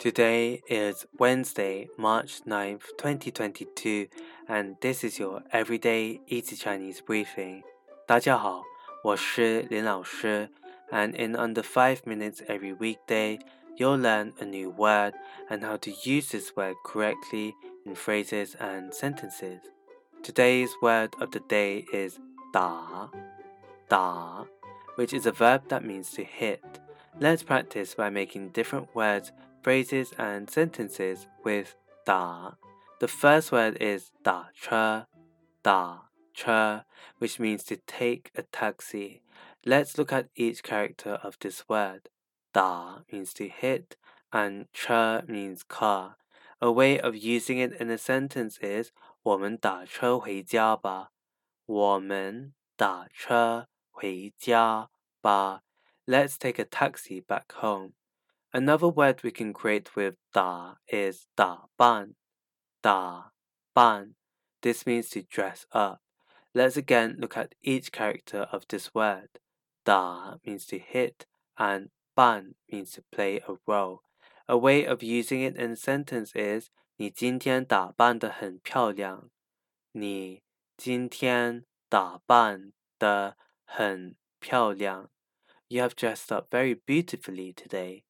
Today is Wednesday, March 9th, 2022, and this is your everyday easy Chinese briefing. 大家好，我是林老师, and in under 5 minutes every weekday, you'll learn a new word and how to use this word correctly in phrases and sentences. Today's word of the day is da, da, which is a verb that means to hit. Let's practice by making different words phrases and sentences with da. The first word is da che, da che, which means to take a taxi. Let's look at each character of this word. Da means to hit, and che means car. A way of using it in a sentence is 我们打车回家吧。我们打车回家吧。 Let's take a taxi back home. Another word we can create with da is da ban. Da ban. This means to dress up. Let's again look at each character of this word. Da means to hit and ban means to play a role. A way of using it in a sentence is 你今天打扮得很漂亮。你今天打扮得很漂亮。 You have dressed up very beautifully today.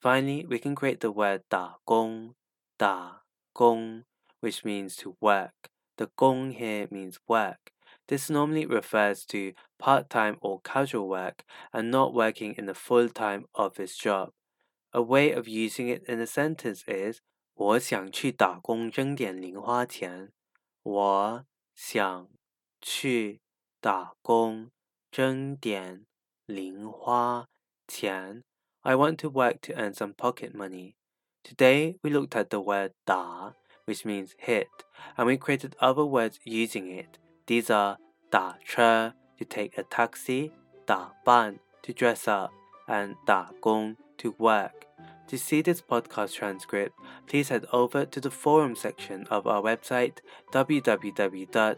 Finally, we can create the word 打工,打工, which means to work. The 工 here means work. This normally refers to part-time or casual work and not working in a full-time office job. A way of using it in a sentence is 我想去打工挣点零花钱。我想去打工挣点 Ling Hua Tian, I want to work to earn some pocket money. Today we looked at the word da, which means hit, and we created other words using it. These are da che, to take a taxi, da ban, to dress up, and da gong, to work. To see this podcast transcript, please head over to the forum section of our website www